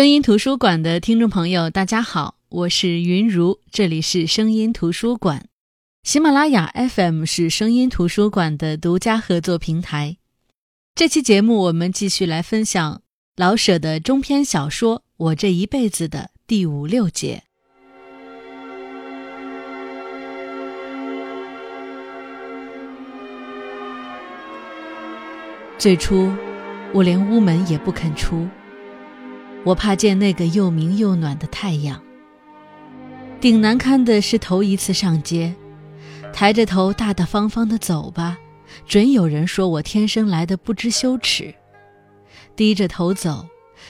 声音图书馆的听众朋友，大家好，我是云如，这里是声音图书馆。喜马拉雅 FM 是声音图书馆的独家合作平台。这期节目我们继续来分享老舍的中篇小说《我这一辈子》的第五六节。最初，我连屋门也不肯出。我怕见那个又明又暖的太阳。顶难堪的是头一次上街，抬着头大大方方的走吧，准有人说我天生来的不知羞耻；低着头走，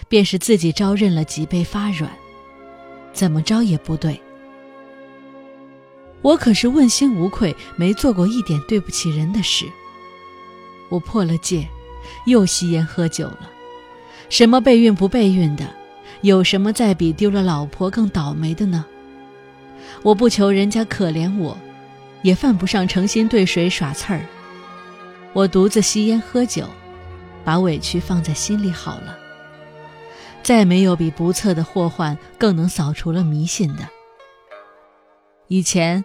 便是自己招认了脊背发软，怎么着也不对。我可是问心无愧，没做过一点对不起人的事。我破了戒，又吸烟喝酒了。什么备孕不备孕的，有什么再比丢了老婆更倒霉的呢？我不求人家可怜我，也犯不上诚心对谁耍刺儿。我独自吸烟喝酒，把委屈放在心里好了。再没有比不测的祸患更能扫除了迷信的。以前，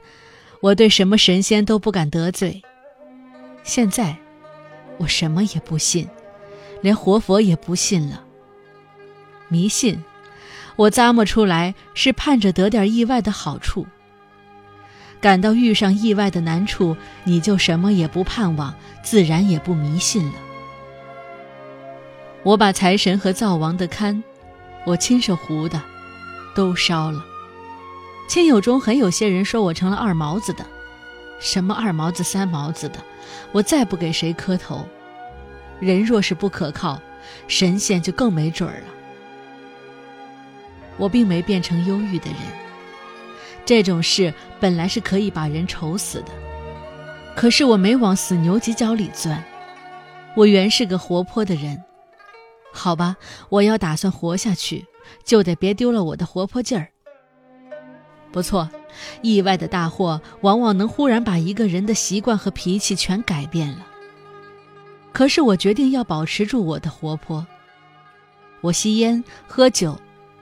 我对什么神仙都不敢得罪，现在，我什么也不信。连活佛也不信了。迷信，我咂摸出来是盼着得点意外的好处。感到遇上意外的难处，你就什么也不盼望，自然也不迷信了。我把财神和灶王的龛，我亲手糊的，都烧了。亲友中很有些人说我成了二毛子的，什么二毛子、三毛子的，我再不给谁磕头。人若是不可靠，神仙就更没准儿了。我并没变成忧郁的人，这种事本来是可以把人愁死的，可是我没往死牛犄角里钻。我原是个活泼的人，好吧，我要打算活下去，就得别丢了我的活泼劲儿。不错，意外的大祸往往能忽然把一个人的习惯和脾气全改变了。可是我决定要保持住我的活泼。我吸烟喝酒，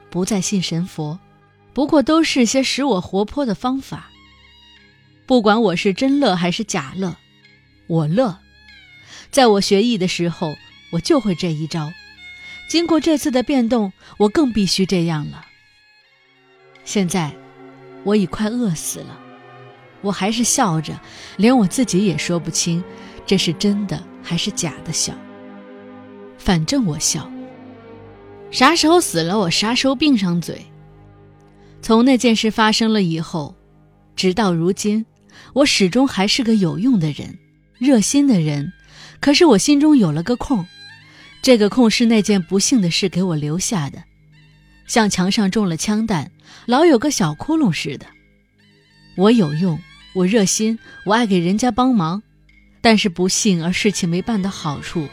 不再信神佛，不过都是些使我活泼的方法。不管我是真乐还是假乐，我乐。在我学艺的时候，我就会这一招。经过这次的变动，我更必须这样了。现在，我已快饿死了，我还是笑着，连我自己也说不清，这是真的。还是假的笑，反正我笑。啥时候死了，我啥时候闭上嘴。从那件事发生了以后，直到如今，我始终还是个有用的人，热心的人。可是我心中有了个空，这个空是那件不幸的事给我留下的，像墙上中了枪弹，老有个小窟窿似的。我有用，我热心，我爱给人家帮忙。但是不幸而事情没办的好处，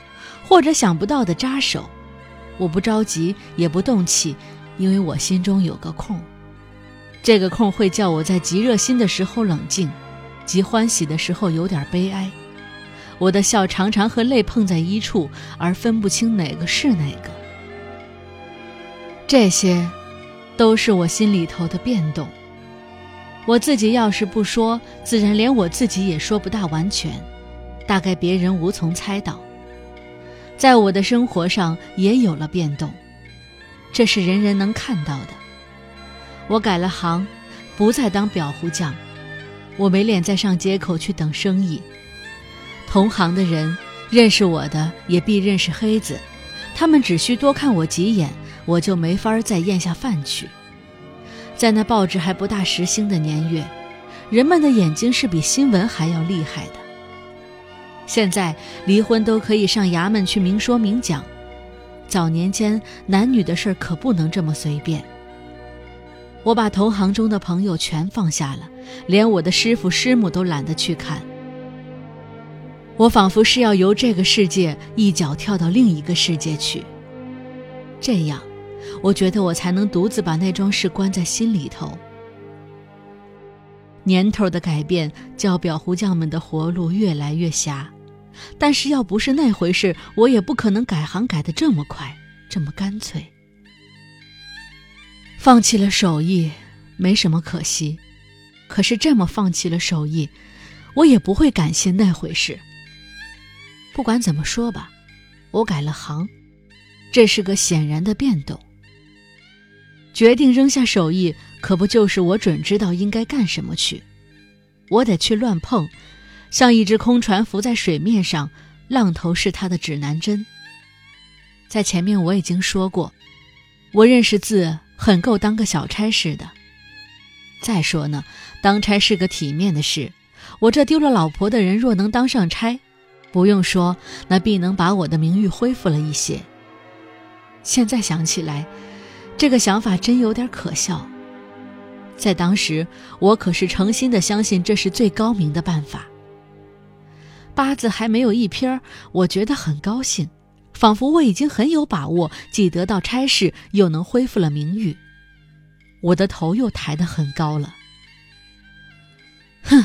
或者想不到的扎手，我不着急也不动气，因为我心中有个空。这个空会叫我在极热心的时候冷静，极欢喜的时候有点悲哀。我的笑常常和泪碰在一处，而分不清哪个是哪个。这些，都是我心里头的变动。我自己要是不说，自然连我自己也说不大完全。大概别人无从猜到，在我的生活上也有了变动，这是人人能看到的。我改了行，不再当裱糊匠，我没脸再上街口去等生意。同行的人认识我的也必认识黑子，他们只需多看我几眼，我就没法再咽下饭去。在那报纸还不大时兴的年月，人们的眼睛是比新闻还要厉害的。现在离婚都可以上衙门去明说明讲，早年间男女的事儿可不能这么随便。我把同行中的朋友全放下了，连我的师傅师母都懒得去看。我仿佛是要由这个世界一脚跳到另一个世界去，这样，我觉得我才能独自把那桩事关在心里头。年头的改变，叫裱糊匠们的活路越来越狭。但是要不是那回事，我也不可能改行改得这么快，这么干脆。放弃了手艺，没什么可惜。可是这么放弃了手艺，我也不会感谢那回事。不管怎么说吧，我改了行，这是个显然的变动。决定扔下手艺，可不就是我准知道应该干什么去？我得去乱碰，像一只空船浮在水面上，浪头是它的指南针。在前面我已经说过，我认识字，很够当个小差事的。再说呢，当差是个体面的事，我这丢了老婆的人若能当上差，不用说，那必能把我的名誉恢复了一些。现在想起来，这个想法真有点可笑。在当时，我可是诚心的相信这是最高明的办法。八字还没有一撇，我觉得很高兴。仿佛我已经很有把握，既得到差事，又能恢复了名誉，我的头又抬得很高了。哼，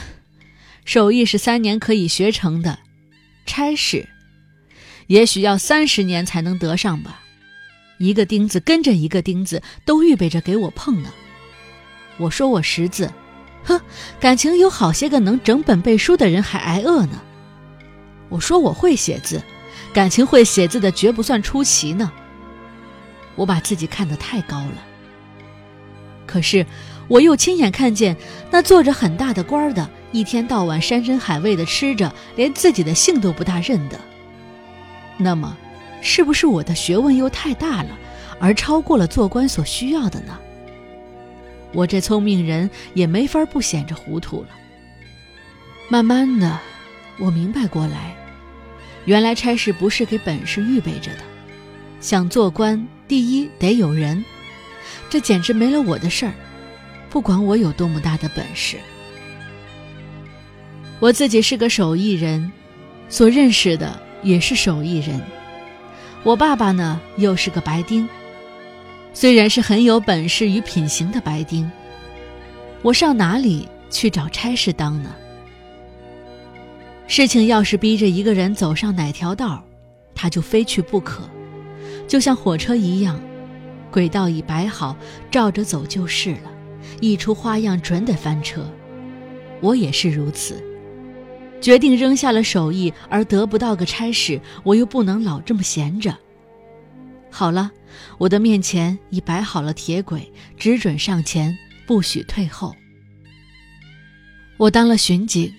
手艺是三年可以学成的，差事，也许要三十年才能得上吧。一个钉子跟着一个钉子，都预备着给我碰呢。我说我识字，哼，感情有好些个能整本背书的人还挨饿呢。我说我会写字。感情会写字的绝不算出奇呢。我把自己看得太高了。可是，我又亲眼看见那做着很大的官的，一天到晚山珍海味的吃着，连自己的姓都不大认得。那么，是不是我的学问又太大了，而超过了做官所需要的呢？我这聪明人也没法不显着糊涂了。慢慢的，我明白过来。原来差事不是给本事预备着的，想做官，第一得有人，这简直没了我的事儿。不管我有多么大的本事，我自己是个手艺人，所认识的也是手艺人。我爸爸呢，又是个白丁，虽然是很有本事与品行的白丁，我上哪里去找差事当呢？事情要是逼着一个人走上哪条道，他就非去不可，就像火车一样，轨道已摆好，照着走就是了。一出花样，准得翻车。我也是如此，决定扔下了手艺，而得不到个差事，我又不能老这么闲着。好了，我的面前已摆好了铁轨，只准上前，不许退后。我当了巡警。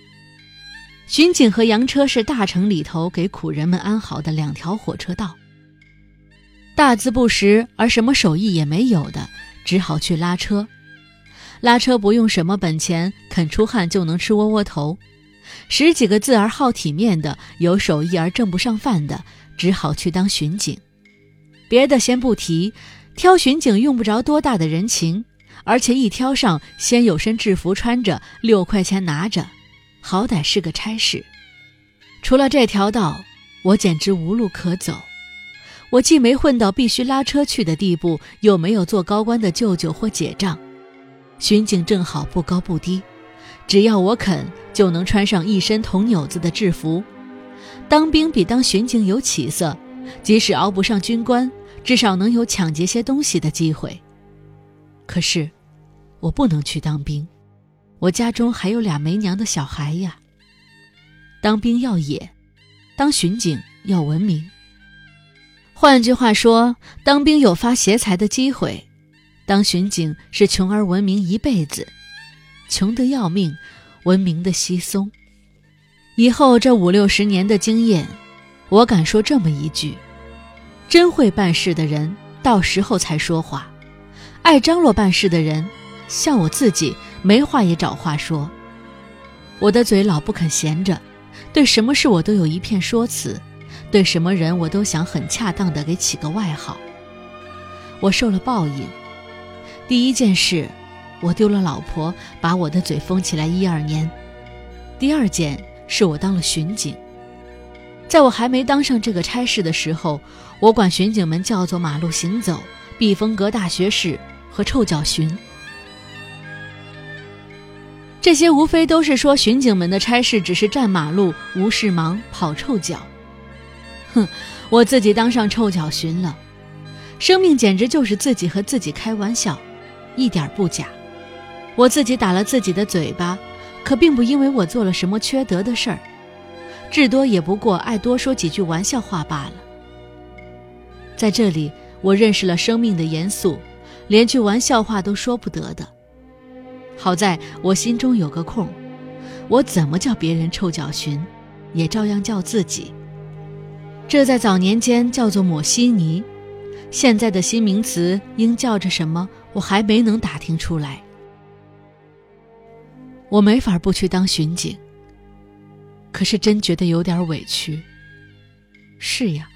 巡警和洋车是大城里头给苦人们安好的两条火车道。大字不识而什么手艺也没有的，只好去拉车。拉车不用什么本钱，肯出汗就能吃窝窝头。十几个字而好体面的，有手艺而挣不上饭的，只好去当巡警。别的先不提，挑巡警用不着多大的人情，而且一挑上，先有身制服穿着，六块钱拿着。好歹是个差事，除了这条道，我简直无路可走。我既没混到必须拉车去的地步，又没有做高官的舅舅或姐丈。巡警正好不高不低，只要我肯，就能穿上一身铜纽子的制服。当兵比当巡警有起色，即使熬不上军官，至少能有抢劫些东西的机会。可是，我不能去当兵。我家中还有俩没娘的小孩呀。当兵要野，当巡警要文明。换句话说，当兵有发邪财的机会，当巡警是穷而文明一辈子，穷得要命，文明的稀松。以后这五六十年的经验，我敢说这么一句：真会办事的人，到时候才说话；爱张罗办事的人，像我自己。没话也找话说，我的嘴老不肯闲着，对什么事我都有一片说辞，对什么人我都想很恰当的给起个外号。我受了报应，第一件事，我丢了老婆，把我的嘴封起来一二年；第二件是我当了巡警，在我还没当上这个差事的时候，我管巡警们叫做马路行走、避风阁大学士和臭脚巡。这些无非都是说巡警们的差事只是站马路、无事忙、跑臭脚。哼，我自己当上臭脚巡了，生命简直就是自己和自己开玩笑，一点不假。我自己打了自己的嘴巴，可并不因为我做了什么缺德的事儿，至多也不过爱多说几句玩笑话罢了。在这里，我认识了生命的严肃，连句玩笑话都说不得的。好在我心中有个空，我怎么叫别人臭脚寻，也照样叫自己。这在早年间叫做抹稀泥，现在的新名词应叫着什么？我还没能打听出来。我没法不去当巡警，可是真觉得有点委屈。是呀，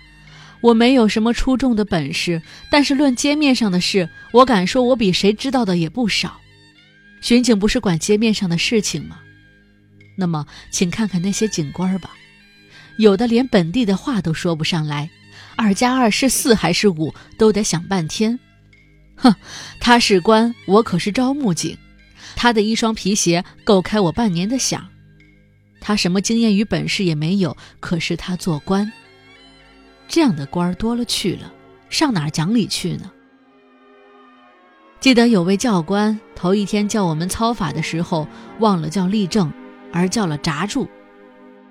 我没有什么出众的本事，但是论街面上的事，我敢说我比谁知道的也不少。巡警不是管街面上的事情吗？那么，请看看那些警官吧，有的连本地的话都说不上来，二加二是四还是五都得想半天。哼，他是官，我可是招募警。他的一双皮鞋够开我半年的饷，他什么经验与本事也没有，可是他做官。这样的官多了去了，上哪儿讲理去呢？记得有位教官头一天叫我们操法的时候，忘了叫立正，而叫了闸住。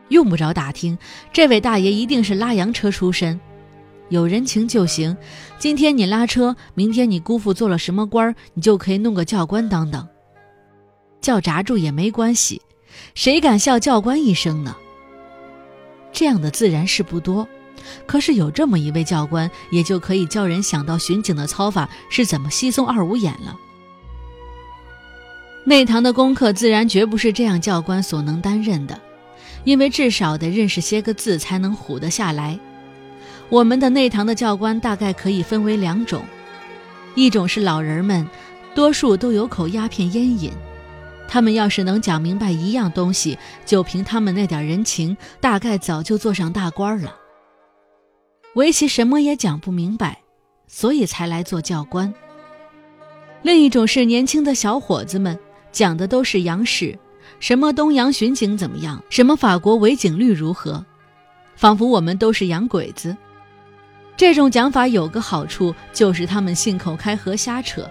用不着打听，这位大爷一定是拉洋车出身，有人情就行。今天你拉车，明天你姑父做了什么官儿，你就可以弄个教官当当。叫闸住也没关系，谁敢笑教官一声呢？这样的自然是不多，可是有这么一位教官，也就可以叫人想到巡警的操法是怎么稀松二五眼了。内堂的功课自然绝不是这样教官所能担任的，因为至少得认识些个字才能唬得下来。我们的内堂的教官大概可以分为两种，一种是老人们，多数都有口鸦片烟瘾。他们要是能讲明白一样东西，就凭他们那点人情，大概早就做上大官了。围棋什么也讲不明白，所以才来做教官。另一种是年轻的小伙子们，讲的都是洋史，什么东洋巡警怎么样，什么法国违警率如何，仿佛我们都是洋鬼子。这种讲法有个好处，就是他们信口开河瞎扯。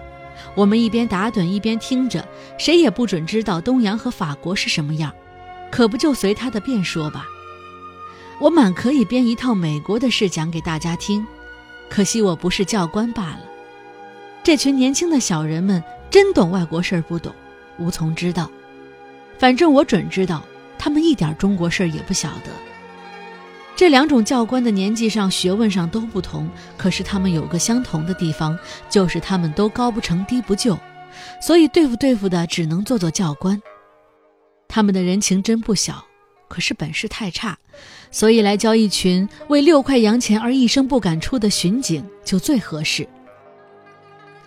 我们一边打盹一边听着，谁也不准知道东洋和法国是什么样，可不就随他的便说吧。我满可以编一套美国的事讲给大家听，可惜我不是教官罢了。这群年轻的小人们真懂外国事儿不懂，无从知道。反正我准知道，他们一点中国事儿也不晓得。这两种教官的年纪上、学问上都不同，可是他们有个相同的地方，就是他们都高不成低不就，所以对付对付的只能做做教官。他们的人情真不小，可是本事太差，所以来教一群为六块洋钱而一声不敢出的巡警就最合适。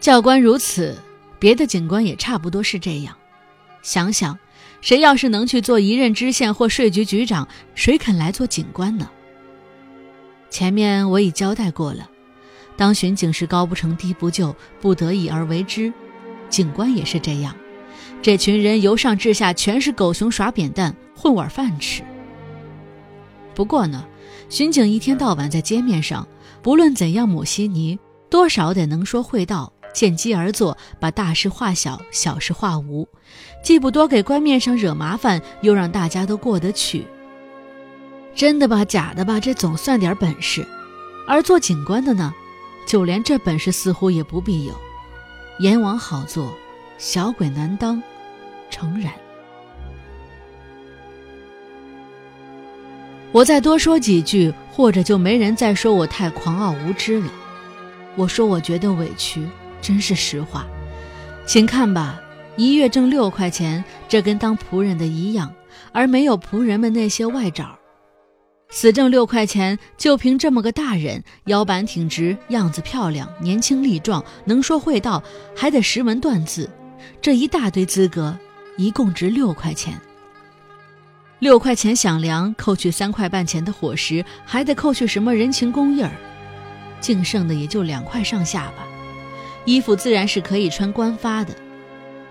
教官如此，别的警官也差不多是这样。想想，谁要是能去做一任知县或税局局长，谁肯来做警官呢？前面我已交代过了，当巡警是高不成低不就，不得已而为之。警官也是这样，这群人由上至下全是狗熊耍扁担，混碗饭吃。不过呢，巡警一天到晚在街面上，不论怎样抹稀泥，多少得能说会道，见机而作，把大事化小，小事化无，既不多给官面上惹麻烦，又让大家都过得去。真的吧，假的吧，这总算点本事。而做警官的呢，就连这本事似乎也不必有。阎王好做，小鬼难当，诚然。我再多说几句，或者就没人再说我太狂傲无知了。我说我觉得委屈，真是实话。请看吧，一月挣六块钱，这跟当仆人的一样，而没有仆人们那些外找。死挣六块钱，就凭这么个大人，腰板挺直，样子漂亮，年轻力壮，能说会道，还得识文断字，这一大堆资格，一共值六块钱。六块钱饷粮，扣去三块半钱的伙食，还得扣去什么人情公义儿，净剩的也就两块上下吧。衣服自然是可以穿官发的，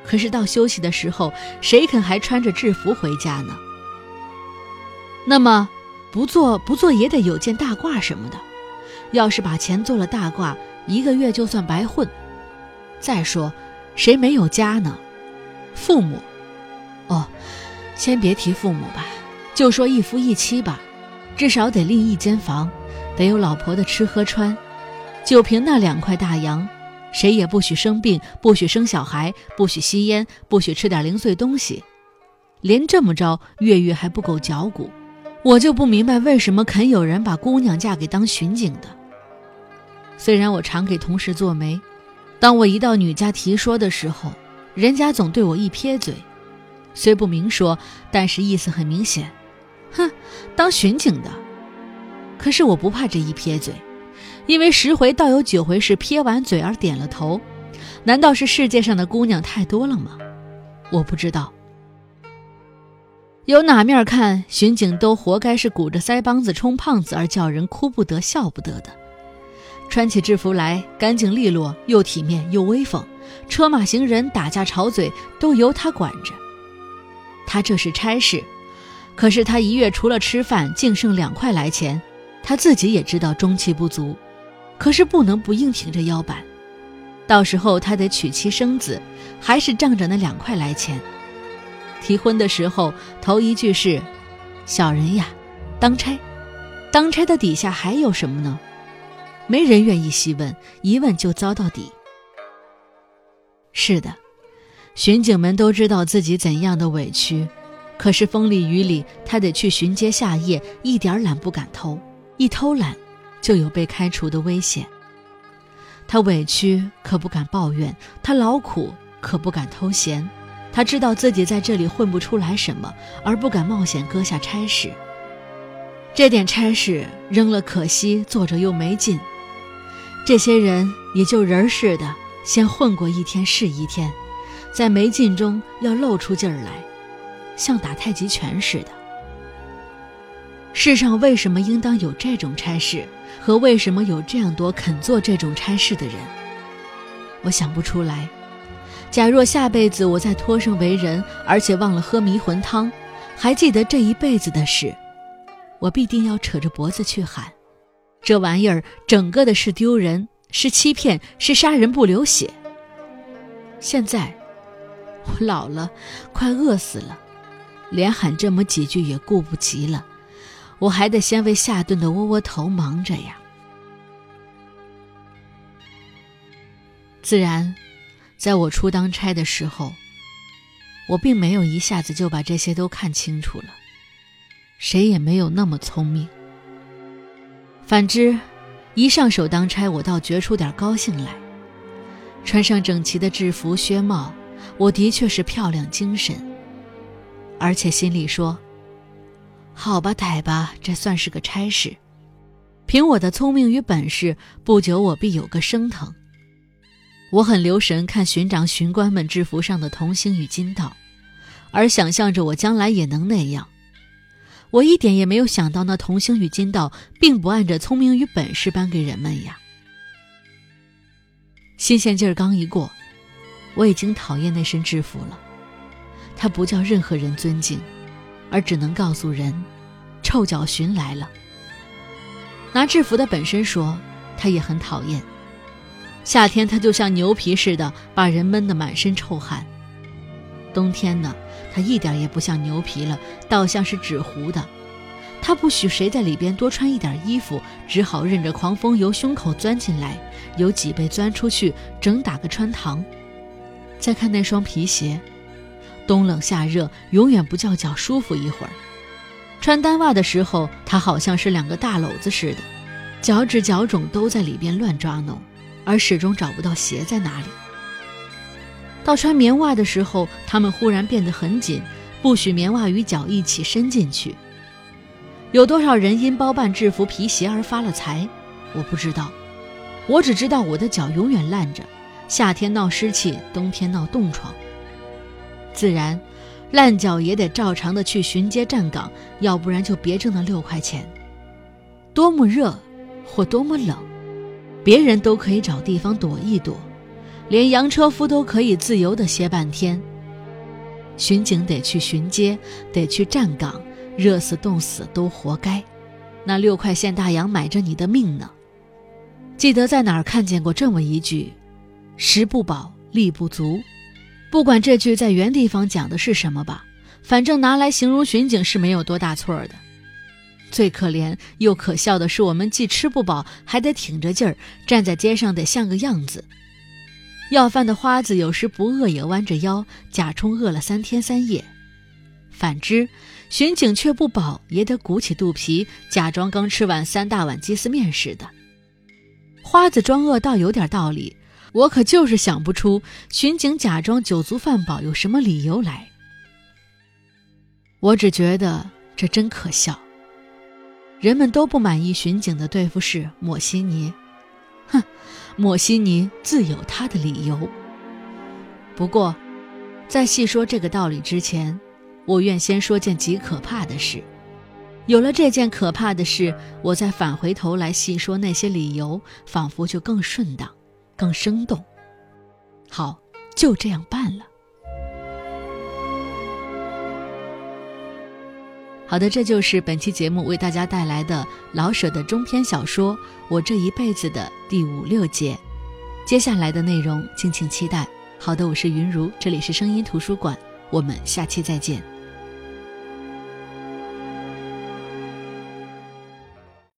可是到休息的时候，谁肯还穿着制服回家呢？那么。不做不做也得有件大褂什么的，要是把钱做了大褂，一个月就算白混。再说，谁没有家呢？父母。哦，先别提父母吧，就说一夫一妻吧，至少得另一间房，得有老婆的吃喝穿。就凭那两块大洋，谁也不许生病，不许生小孩，不许吸烟，不许吃点零碎东西。连这么着，月月还不够嚼骨。我就不明白为什么肯有人把姑娘嫁给当巡警的。虽然我常给同事做媒，当我一到女家提说的时候，人家总对我一撇嘴，虽不明说，但是意思很明显，哼，当巡警的。可是我不怕这一撇嘴。因为十回倒有九回是撇完嘴而点了头，难道是世界上的姑娘太多了吗？我不知道。由哪面看，巡警都活该是鼓着腮帮子充胖子而叫人哭不得笑不得的。穿起制服来，干净利落，又体面又威风，车马行人、打架吵嘴都由他管着。他这是差事，可是他一月除了吃饭，净剩两块来钱，他自己也知道中气不足。可是不能不硬挺着腰板，到时候他得娶妻生子，还是仗着那两块来钱。提婚的时候，头一句是：“小人呀，当差。”当差的底下还有什么呢？没人愿意细问，一问就遭到底。是的，巡警们都知道自己怎样的委屈，可是风里雨里，他得去巡街下夜，一点懒不敢偷，一偷懒。就有被开除的危险。他委屈可不敢抱怨，他劳苦可不敢偷闲。他知道自己在这里混不出来什么，而不敢冒险搁下差事。这点差事扔了可惜，做着又没劲。这些人也就人似的，先混过一天是一天，在没劲中要露出劲儿来，像打太极拳似的。世上为什么应当有这种差事？和为什么有这样多肯做这种差事的人，我想不出来。假若下辈子我再托生为人，而且忘了喝迷魂汤，还记得这一辈子的事，我必定要扯着脖子去喊：这玩意儿整个的是丢人，是欺骗，是杀人不流血。现在我老了，快饿死了，连喊这么几句也顾不及了。我还得先为下顿的窝窝头忙着呀。自然，在我初当差的时候，我并没有一下子就把这些都看清楚了，谁也没有那么聪明。反之，一上手当差，我倒觉出点高兴来。穿上整齐的制服靴帽，我的确是漂亮精神，而且心里说。好吧，歹吧，这算是个差事。凭我的聪明与本事，不久我必有个升腾。我很留神看巡长、巡官们制服上的铜星与金道，而想象着我将来也能那样。我一点也没有想到，那童星与金道并不按着聪明与本事颁给人们呀。新鲜劲儿刚一过，我已经讨厌那身制服了，它不叫任何人尊敬。而只能告诉人，臭脚巡来了。拿制服的本身说，他也很讨厌。夏天他就像牛皮似的，把人闷得满身臭汗；冬天呢，他一点也不像牛皮了，倒像是纸糊的。他不许谁在里边多穿一点衣服，只好任着狂风由胸口钻进来，由脊背钻出去，整打个穿堂。再看那双皮鞋。冬冷夏热，永远不叫脚舒服一会儿。穿单袜的时候，它好像是两个大篓子似的，脚趾脚肿都在里边乱抓弄，而始终找不到鞋在哪里。到穿棉袜的时候，他们忽然变得很紧，不许棉袜与脚一起伸进去。有多少人因包办制服皮鞋而发了财，我不知道。我只知道我的脚永远烂着，夏天闹湿气，冬天闹冻疮。自然，烂脚也得照常的去巡街站岗，要不然就别挣那六块钱。多么热，或多么冷，别人都可以找地方躲一躲，连洋车夫都可以自由的歇半天。巡警得去巡街，得去站岗，热死冻死都活该。那六块现大洋买着你的命呢。记得在哪儿看见过这么一句：“食不饱，力不足。不管这句在原地方讲的是什么吧，反正拿来形容巡警是没有多大错的。最可怜又可笑的是，我们既吃不饱，还得挺着劲儿站在街上，得像个样子。要饭的花子有时不饿也弯着腰，假充饿了三天三夜；反之，巡警却不饱也得鼓起肚皮，假装刚吃完三大碗鸡丝面似的。花子装饿倒有点道理，我可就是想不出巡警假装酒足饭饱有什么理由来。我只觉得这真可笑。人们都不满意巡警的对付是抹西尼，莫，西尼自有他的理由。不过，在细说这个道理之前，我愿先说件极可怕的事。有了这件可怕的事，我再返回头来细说那些理由，仿佛就更顺当、更生动。好，就这样办了。好的，这就是本期节目为大家带来的老舍的中篇小说《我这一辈子》的第五六节，接下来的内容敬请期待。好的，我是云如，这里是声音图书馆，我们下期再见。